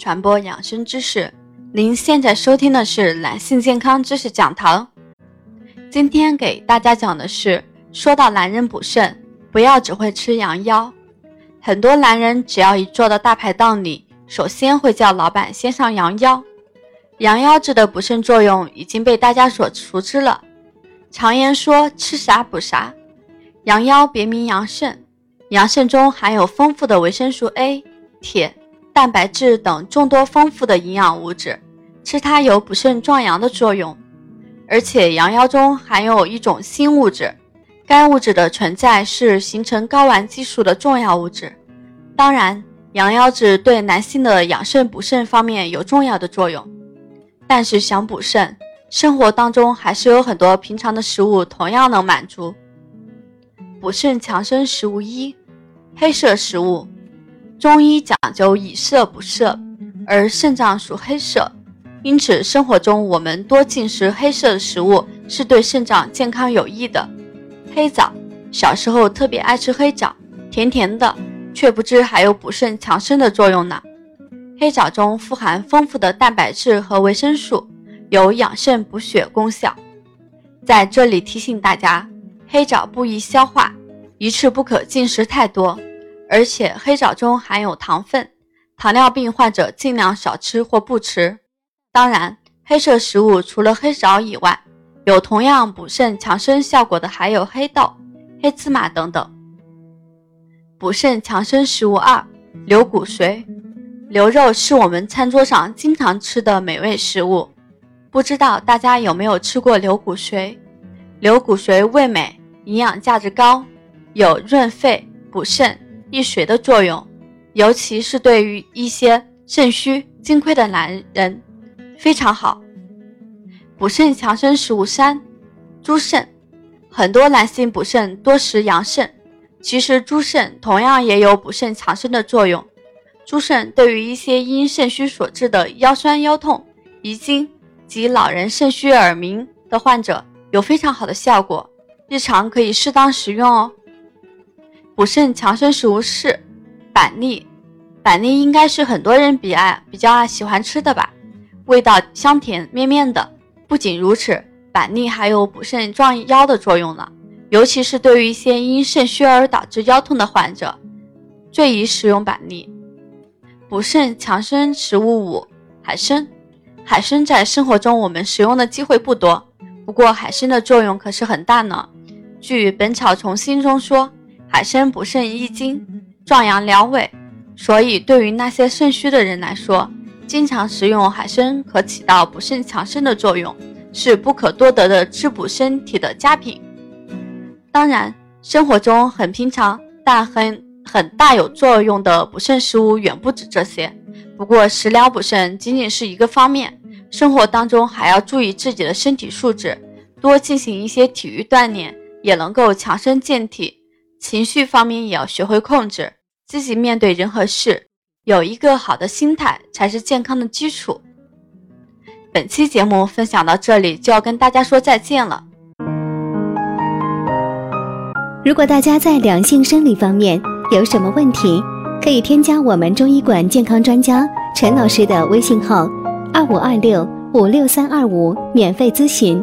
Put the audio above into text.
传播养生知识。您现在收听的是男性健康知识讲堂。今天给大家讲的是，说到男人补肾，不要只会吃羊腰。很多男人只要一坐到大排档里，首先会叫老板先上羊腰。羊腰子的补肾作用已经被大家所熟知了。常言说吃啥补啥，羊腰别名羊肾，羊肾中含有丰富的维生素 A。铁、蛋白质等众多丰富的营养物质，吃它有补肾壮阳的作用。而且羊腰中含有一种新物质，该物质的存在是形成睾丸激素的重要物质。当然，羊腰子对男性的养肾补肾方面有重要的作用。但是想补肾，生活当中还是有很多平常的食物同样能满足。补肾强身食物一：黑色食物。中医讲究以色补色，而肾脏属黑色，因此生活中我们多进食黑色的食物是对肾脏健康有益的。黑枣，小时候特别爱吃黑枣，甜甜的，却不知还有补肾强身的作用呢。黑枣中富含丰富的蛋白质和维生素，有养肾补血功效。在这里提醒大家，黑枣不易消化，一次不可进食太多。而且黑枣中含有糖分，糖尿病患者尽量少吃或不吃。当然，黑色食物除了黑枣以外，有同样补肾强身效果的还有黑豆、黑芝麻等等。补肾强身食物二：牛骨髓。牛肉是我们餐桌上经常吃的美味食物，不知道大家有没有吃过牛骨髓？牛骨髓味美，营养价值高，有润肺补肾。益水的作用，尤其是对于一些肾虚精亏的男人非常好。补肾强身食物三：猪肾。很多男性补肾多食羊肾，其实猪肾同样也有补肾强身的作用。猪肾对于一些因肾虚所致的腰酸腰痛、遗精及老人肾虚耳鸣的患者有非常好的效果，日常可以适当食用哦。补肾强身食物是板栗，板栗应该是很多人比爱比较爱喜欢吃的吧，味道香甜绵绵的。不仅如此，板栗还有补肾壮腰的作用呢，尤其是对于一些因肾虚而导致腰痛的患者，最宜食用板栗。补肾强身食物五海参，海参在生活中我们食用的机会不多，不过海参的作用可是很大呢。据《本草从心》中说。海参补肾益精，壮阳疗胃，所以对于那些肾虚的人来说，经常食用海参可起到补肾强身的作用，是不可多得的滋补身体的佳品。当然，生活中很平常但很很大有作用的补肾食物远不止这些。不过食疗补肾仅仅是一个方面，生活当中还要注意自己的身体素质，多进行一些体育锻炼，也能够强身健体。情绪方面也要学会控制，积极面对人和事，有一个好的心态才是健康的基础。本期节目分享到这里，就要跟大家说再见了。如果大家在两性生理方面有什么问题，可以添加我们中医馆健康专家陈老师的微信号：二五二六五六三二五，免费咨询。